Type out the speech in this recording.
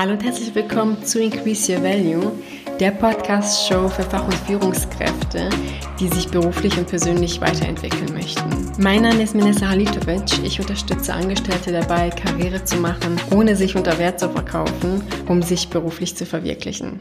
Hallo und herzlich willkommen zu Increase Your Value, der Podcast-Show für Fach- und Führungskräfte, die sich beruflich und persönlich weiterentwickeln möchten. Mein Name ist Minessa Halitovic. Ich unterstütze Angestellte dabei, Karriere zu machen, ohne sich unter Wert zu verkaufen, um sich beruflich zu verwirklichen.